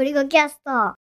ゴリゴキャスト。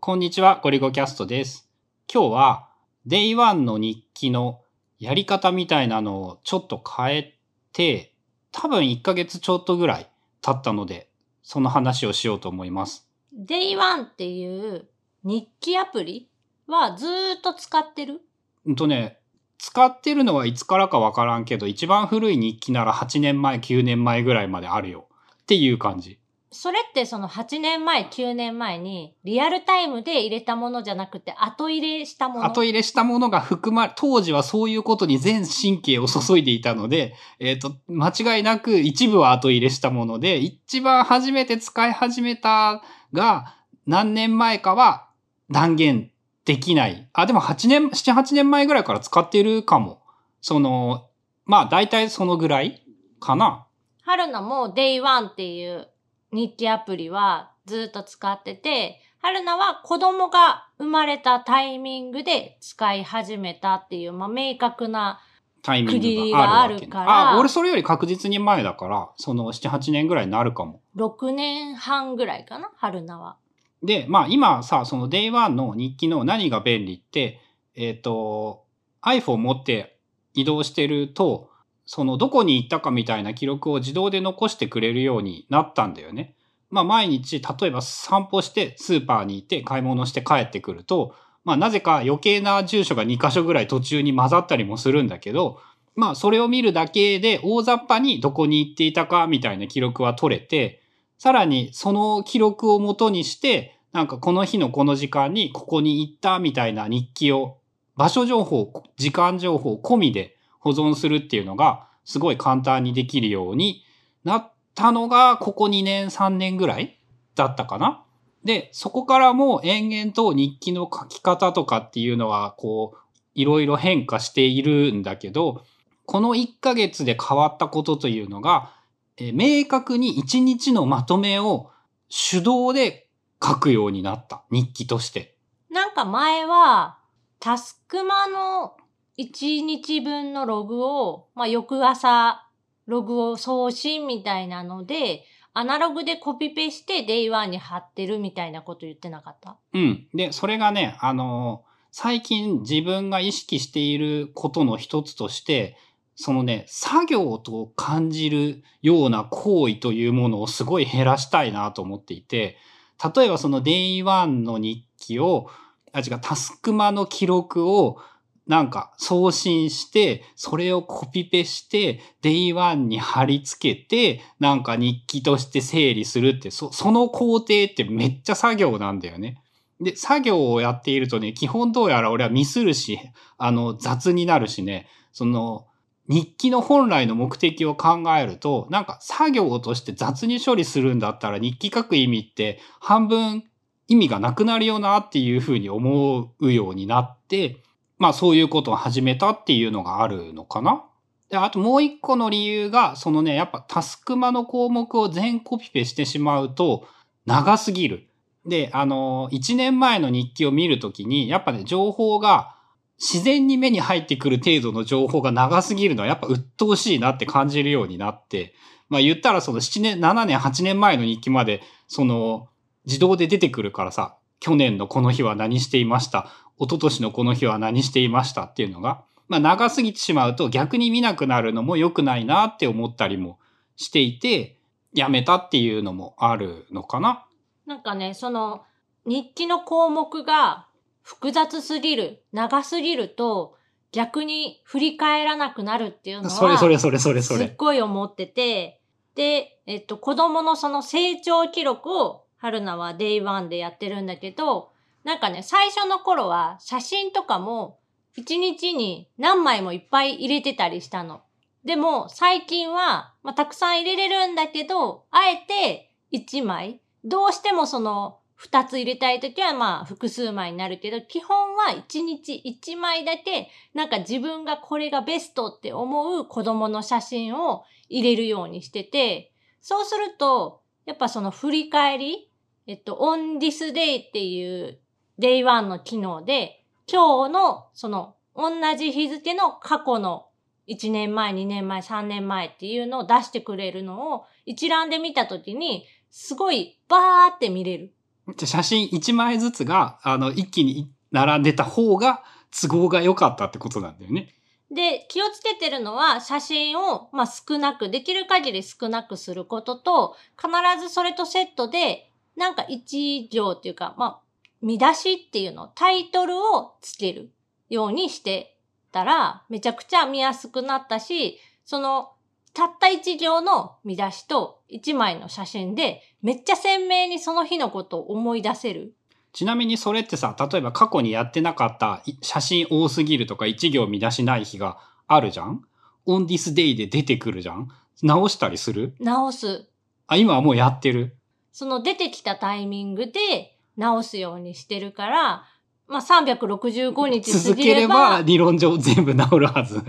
こんにちは、ゴリゴキャストです。今日は、 Day One の日記のやり方みたいなのをちょっと変えて、多分1ヶ月ちょっとぐらい経ったので、その話をしようと思います。Day1 っていう日記アプリはずーっと使ってる？うんとね、使ってるのはいつからかわからんけど、一番古い日記なら8年前、9年前ぐらいまであるよ。っていう感じ。それってその8年前、9年前にリアルタイムで入れたものじゃなくて後入れしたもの？後入れしたものが含まれ、当時はそういうことに全神経を注いでいたので、えっ、と、間違いなく一部は後入れしたもので、一番初めて使い始めたが何年前かは断言できない。あ、でも8年、7、8年前ぐらいから使ってるかも。その、まあ大体そのぐらいかな。春菜も Day1 っていう日記アプリはずっと使ってて、春菜は子供が生まれたタイミングで使い始めたっていう、まあ、明確な、タイミングががあるからあ、俺それより確実に前だから、その7、8年ぐらいになるかも。6年半ぐらいかな春菜は。で、まあ今さ、その Day1 の日記の何が便利って、えっ、と、iPhone 持って移動してると、そのどこに行ったかみたいな記録を自動で残してくれるようになったんだよね。まあ毎日、例えば散歩してスーパーに行って買い物して帰ってくると、まあなぜか余計な住所が2箇所ぐらい途中に混ざったりもするんだけど、まあそれを見るだけで大雑把にどこに行っていたかみたいな記録は取れて、さらにその記録をもとにして、なんかこの日のこの時間にここに行ったみたいな日記を、場所情報、時間情報込みで保存するっていうのがすごい簡単にできるようになったのがここ2年3年ぐらいだったかな。で、そこからも延々と日記の書き方とかっていうのはこういろいろ変化しているんだけど、この1ヶ月で変わったことというのが、え明確に1日のまとめを手動で書くようになった。日記として。なんか前は、タスクマの1日分のログを、まあ、翌朝、ログを送信みたいなので、アナログでコピペして Day1 に貼ってるみたいなこと言ってなかった？うん。で、それがね、あのー最近自分が意識していることの一つとして、そのね、作業と感じるような行為というものをすごい減らしたいなと思っていて、例えばその Day1 の日記を、あ、違う、タスクマの記録をなんか送信して、それをコピペして、Day1 に貼り付けて、なんか日記として整理するって、そその工程ってめっちゃ作業なんだよね。で、作業をやっているとね、基本どうやら俺はミスるし、あの、雑になるしね、その、日記の本来の目的を考えると、なんか作業として雑に処理するんだったら日記書く意味って半分意味がなくなるよなっていうふうに思うようになって、まあそういうことを始めたっていうのがあるのかな？で、あともう一個の理由が、そのね、やっぱタスクマの項目を全コピペしてしまうと長すぎる。で、あの、1年前の日記を見るときに、やっぱね、情報が自然に目に入ってくる程度の情報が長すぎるのはやっぱ鬱陶しいなって感じるようになって、まあ言ったらその7年、7年、8年前の日記まで、その自動で出てくるからさ、去年のこの日は何していました、一昨年のこの日は何していました？っていうのが、まあ長すぎてしまうと逆に見なくなるのも良くないなって思ったりもしていて、やめたっていうのもあるのかな？なんかね、その日記の項目が複雑すぎる、長すぎると逆に振り返らなくなるっていうのは、それそれそれそれそすっれ。ごい思ってて、で、えっと、子供のその成長記録を、春菜は Day1 でやってるんだけど、なんかね、最初の頃は写真とかも一日に何枚もいっぱい入れてたりしたの。でも、最近は、まあ、たくさん入れれるんだけど、あえて1枚、どうしてもその2つ入れたいときはまあ複数枚になるけど、基本は1日1枚だけなんか自分がこれがベストって思う子供の写真を入れるようにしてて、そうすると、やっぱその振り返り、えっと、on this day っていう day1 の機能で、今日のその同じ日付の過去の1年前、2年前、3年前っていうのを出してくれるのを一覧で見たときに、すごいバーって見れる。じゃあ写真1枚ずつが、あの、一気に並んでた方が都合が良かったってことなんだよね。で、気をつけてるのは、写真を、まあ、少なく、できる限り少なくすることと、必ずそれとセットで、なんか一行っていうか、まあ、見出しっていうの、タイトルをつけるようにしてたら、めちゃくちゃ見やすくなったし、その、たった一行の見出しと一枚の写真で、めっちゃ鮮明にその日のことを思い出せる。ちなみにそれってさ、例えば過去にやってなかったい写真多すぎるとか一行見出しない日があるじゃん ?on this day で出てくるじゃん？直したりする？直す。あ、今はもうやってる。その出てきたタイミングで直すようにしてるから、まあ、365日続ければば理論上全部治るはず。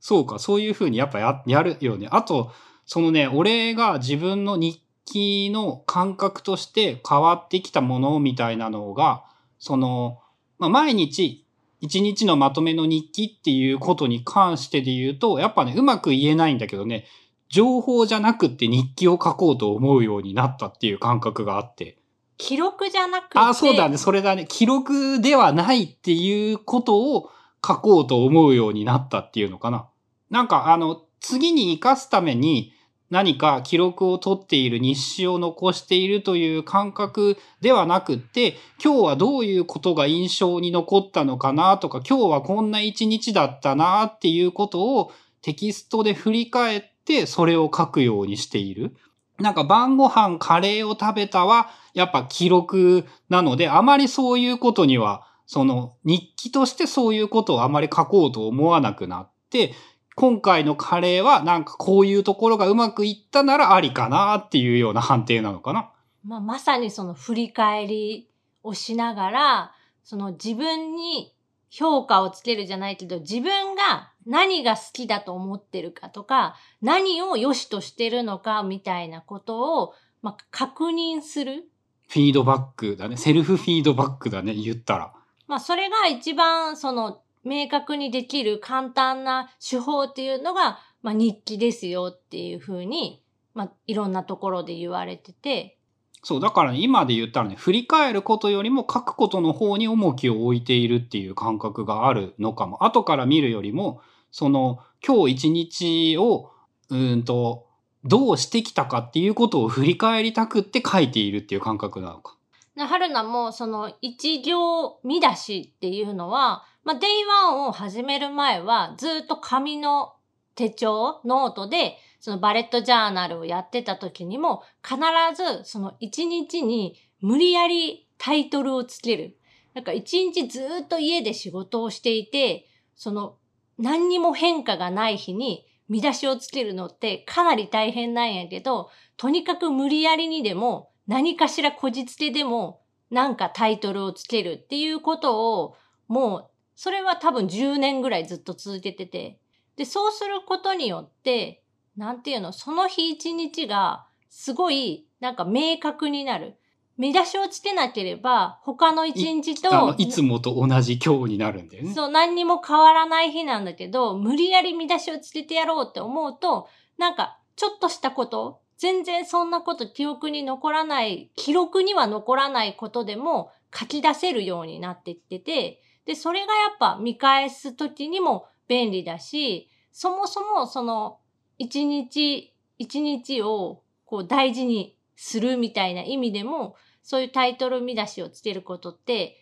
そうか、そういうふうにやっぱややるよね。あと、そのね、俺が自分の日記の感覚として変わってきたものみたいなのが、その、まあ、毎日一日のまとめの日記っていうことに関してで言うと、やっぱね、うまく言えないんだけどね、情報じゃなくって日記を書こうと思うようになったっていう感覚があって。記録じゃなくて。あ、そうだね。それだね。記録ではないっていうことを書こうと思うようになったっていうのかな。なんか、あの、次に活かすために何か記録を取っている日誌を残しているという感覚ではなくって、今日はどういうことが印象に残ったのかなとか、今日はこんな一日だったなっていうことをテキストで振り返ってそれを書くようにしている。なんか晩ご飯カレーを食べたは、やっぱ記録なので、あまりそういうことには、その日記としてそういうことをあまり書こうと思わなくなって、今回のカレーはなんかこういうところがうまくいったならありかなっていうような判定なのかな。まあ、まさにその振り返りをしながら、その自分に評価をつけるじゃないけど、自分が何が好きだと思ってるかとか、何を良しとしてるのかみたいなことを、まあ、確認する。フィードバックだね。セルフフィードバックだね。言ったら。まあ、それが一番その明確にできる簡単な手法っていうのが、まあ、日記ですよっていうふうに、まあ、いろんなところで言われてて、そう、だからね、今で言ったらね、振り返ることよりも書くことの方に重きを置いているっていう感覚があるのかも。後から見るよりも、その、今日一日を、うんと、どうしてきたかっていうことを振り返りたくって書いているっていう感覚なのか。な春菜もその一行見出しっていうのは、まあ、 Day One を始める前はずっと紙の手帳、ノートで、そのバレットジャーナルをやってた時にも、必ずその一日に無理やりタイトルをつける。なんか一日ずっと家で仕事をしていて、その何にも変化がない日に見出しをつけるのってかなり大変なんやけど、とにかく無理やりにでも何かしらこじつけでもなんかタイトルをつけるっていうことをもうそれは多分10年ぐらいずっと続けてて。で、そうすることによって、なんていうの、その日一日がすごいなんか明確になる。見出しをつけなければ他の一日とあの、いつもと同じ今日になるんだよね。そう、何にも変わらない日なんだけど、無理やり見出しをつけてやろうって思うと、なんか、ちょっとしたこと、全然そんなこと記憶に残らない、記録には残らないことでも書き出せるようになってきてて、で、それがやっぱ見返すときにも便利だし、そもそもその、一日、一日をこう大事にするみたいな意味でも、そういうタイトル見出しをつけることって、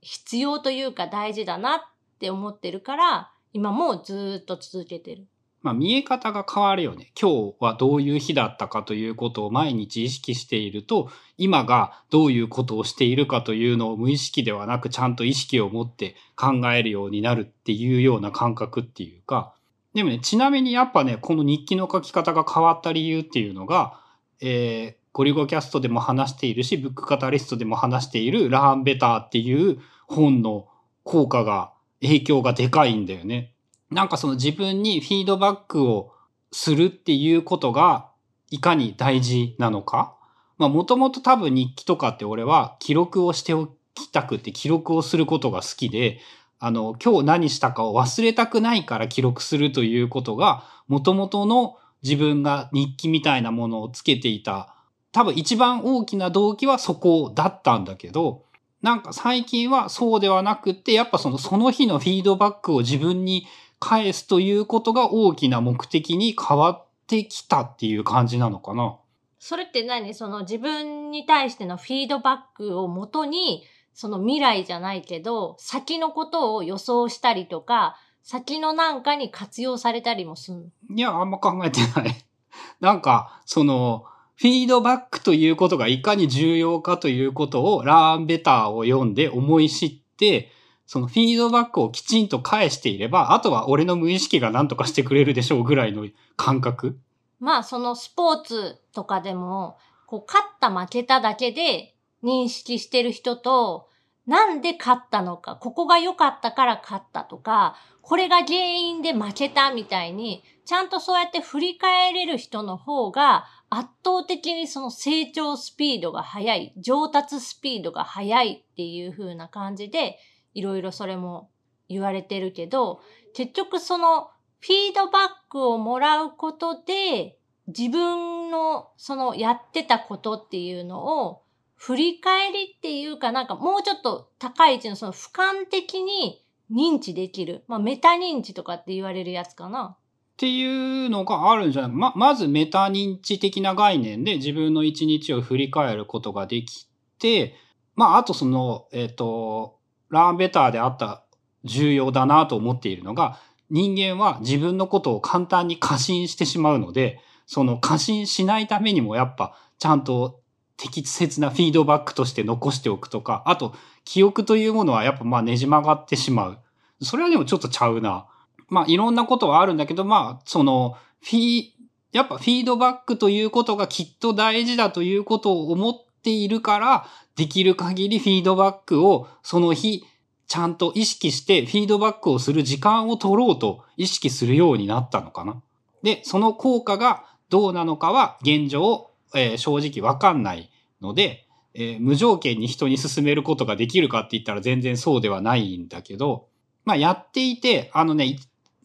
必要というか大事だなって思ってるから、今もずっと続けてる。まあ見え方が変わるよね。今日はどういう日だったかということを毎日意識していると、今がどういうことをしているかというのを無意識ではなくちゃんと意識を持って考えるようになるっていうような感覚っていうか、でもね、ちなみにやっぱね、この日記の書き方が変わった理由っていうのが、えーゴリゴキャストでも話しているし、ブックカタリストでも話しているラーンベターっていう本の効果が、影響がでかいんだよね。なんかその自分にフィードバックをするっていうことがいかに大事なのか。まあもともと多分日記とかって俺は記録をしておきたくて記録をすることが好きで、あの今日何したかを忘れたくないから記録するということがもともとの自分が日記みたいなものをつけていた多分一番大きな動機はそこだったんだけど、なんか最近はそうではなくて、やっぱそのその日のフィードバックを自分に返すということが大きな目的に変わってきたっていう感じなのかな。それって何？その自分に対してのフィードバックをもとに、その未来じゃないけど、先のことを予想したりとか、先のなんかに活用されたりもするいや、あんま考えてない。なんか、その、フィードバックということがいかに重要かということをラーンベターを読んで思い知って、そのフィードバックをきちんと返していれば、あとは俺の無意識が何とかしてくれるでしょうぐらいの感覚。まあ、そのスポーツとかでも、こう、勝った負けただけで認識してる人と、なんで勝ったのか、ここが良かったから勝ったとか、これが原因で負けたみたいに、ちゃんとそうやって振り返れる人の方が圧倒的にその成長スピードが速い、上達スピードが速いっていう風な感じで、いろいろそれも言われてるけど、結局そのフィードバックをもらうことで、自分のそのやってたことっていうのを振り返りっていうかなんかもうちょっと高い位置のその俯瞰的に認知できる。まあメタ認知とかって言われるやつかな。っていうのがあるんじゃない？ま、まずメタ認知的な概念で自分の一日を振り返ることができて、まああとその、えっ、ー、と、ラーンベターであった重要だなと思っているのが、人間は自分のことを簡単に過信してしまうので、その過信しないためにもやっぱちゃんと適切なフィードバックとして残しておくとか、あと記憶というものはやっぱまあねじ曲がってしまう。それはでもちょっとちゃうな。まあいろんなことはあるんだけど、まあそのフィー、やっぱフィードバックということがきっと大事だということを思っているから、できる限りフィードバックをその日ちゃんと意識してフィードバックをする時間を取ろうと意識するようになったのかな。で、その効果がどうなのかは現状、えー、正直わかんないので、えー、無条件に人に勧めることができるかって言ったら全然そうではないんだけど、まあやっていて、あのね、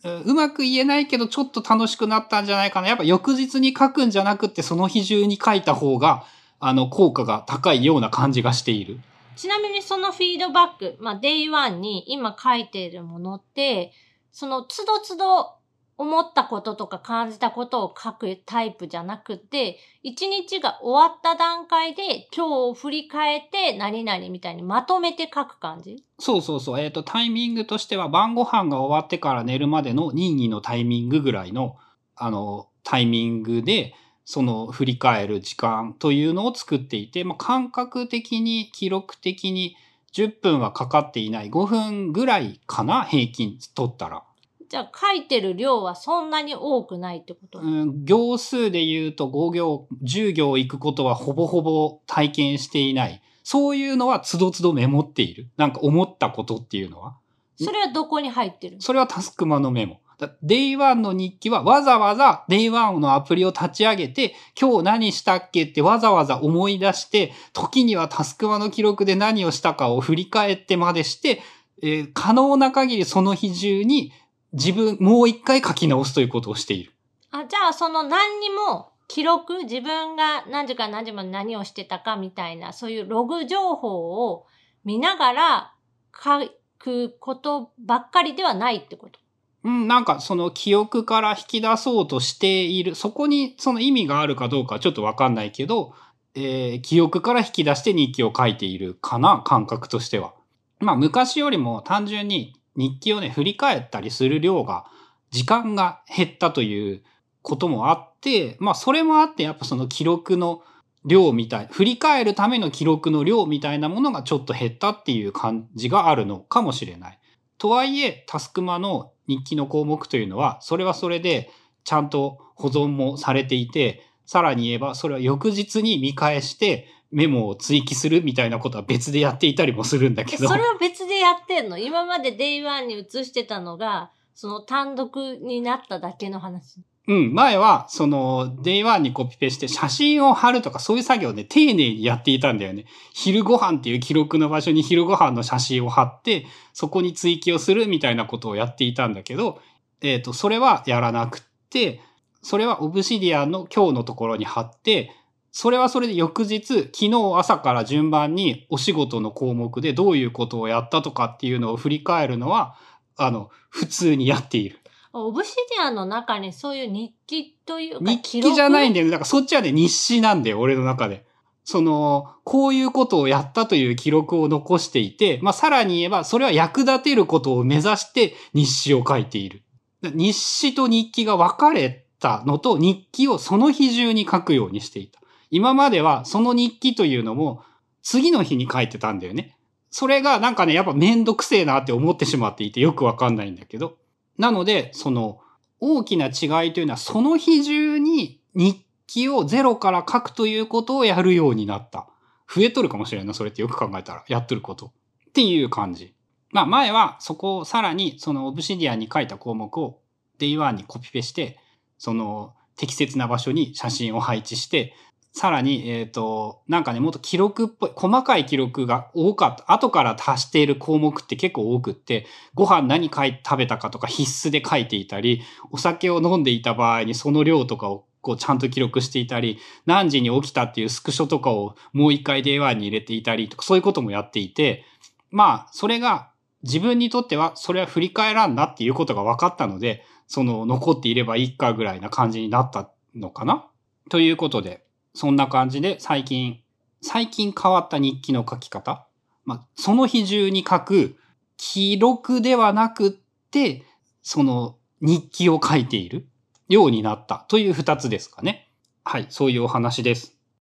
うまく言えないけどちょっと楽しくなったんじゃないかな。やっぱ翌日に書くんじゃなくってその日中に書いた方が、あの、効果が高いような感じがしている。ちなみにそのフィードバック、まあ、 Day One に今書いているものって、その都度都度思ったこととか感じたことを書くタイプじゃなくて、一日が終わった段階で今日を振り返って何々みたいにまとめて書く感じ？そうそうそう。えっ、ー、と、タイミングとしては晩ご飯が終わってから寝るまでの任意のタイミングぐらいの、あの、タイミングで、その振り返る時間というのを作っていて、まあ、感覚的に記録的に10分はかかっていない5分ぐらいかな？平均取ったら。じゃあ書いてる量はそんなに多くないってこと？うん、行数で言うと5行、10行行くことはほぼほぼ体験していない。そういうのはつどつどメモっている。なんか思ったことっていうのは？それはどこに入ってる？それはタスクマのメモ。 Day One の日記はわざわざ Day One のアプリを立ち上げて、今日何したっけってわざわざ思い出して、時にはタスクマの記録で何をしたかを振り返ってまでして、えー、可能な限りその日中に自分、もう一回書き直すということをしている。あ、じゃあその何にも記録、自分が何時から何時まで何をしてたかみたいな、そういうログ情報を見ながら書くことばっかりではないってこと？うん、なんかその記憶から引き出そうとしている、そこにその意味があるかどうかちょっとわかんないけど、えー、記憶から引き出して日記を書いているかな、感覚としては。まあ昔よりも単純に日記をね、振り返ったりする量が、時間が減ったということもあって、まあそれもあってやっぱその記録の量みたい、振り返るための記録の量みたいなものがちょっと減ったっていう感じがあるのかもしれない。とはいえ、タスクマの日記の項目というのは、それはそれでちゃんと保存もされていて、さらに言えば、それは翌日に見返してメモを追記するみたいなことは別でやっていたりもするんだけど。それは別でやってんの？今まで Day1 に移してたのが、その単独になっただけの話。うん、前は、その、Day1 にコピペして写真を貼るとかそういう作業で丁寧にやっていたんだよね。昼ご飯っていう記録の場所に昼ご飯の写真を貼って、そこに追記をするみたいなことをやっていたんだけど、えっ、ー、と、それはやらなくって、それはオブシディアンの今日のところに貼って、それはそれで翌日、昨日朝から順番にお仕事の項目でどういうことをやったとかっていうのを振り返るのは、あの、普通にやっている。オブシディアンの中にそういう日記というか日記じゃないんで。だよ。だからそっちはね、日誌なんだよ、俺の中で。その、こういうことをやったという記録を残していて、まあ、さらに言えば、それは役立てることを目指して日誌を書いている。日誌と日記が分かれたのと、日記をその日中に書くようにしていた。今まではその日記というのも、次の日に書いてたんだよね。それがなんかね、やっぱめんどくせえなって思ってしまっていてよくわかんないんだけど。なので、その大きな違いというのはその日中に日記をゼロから書くということをやるようになった。増えとるかもしれんな、それってよく考えたら。やっとること。っていう感じ。まあ前はそこをさらにそのオブシディアンに書いた項目を Day1 にコピペして、その適切な場所に写真を配置して、さらに、えっ、と、なんかね、もっと記録っぽい、細かい記録が多かった。後から足している項目って結構多くって、ご飯何書い食べたかとか必須で書いていたり、お酒を飲んでいた場合にその量とかをこうちゃんと記録していたり、何時に起きたっていうスクショとかをもう一回 Day1 に入れていたりとか、そういうこともやっていて、まあ、それが自分にとってはそれは振り返らんなっていうことが分かったので、その残っていればいいかぐらいな感じになったのかな？ということで、そんな感じで最近、最近変わった日記の書き方まあ、その日中に書く記録ではなくって、その日記を書いているようになったという二つですかね。はい、そういうお話です。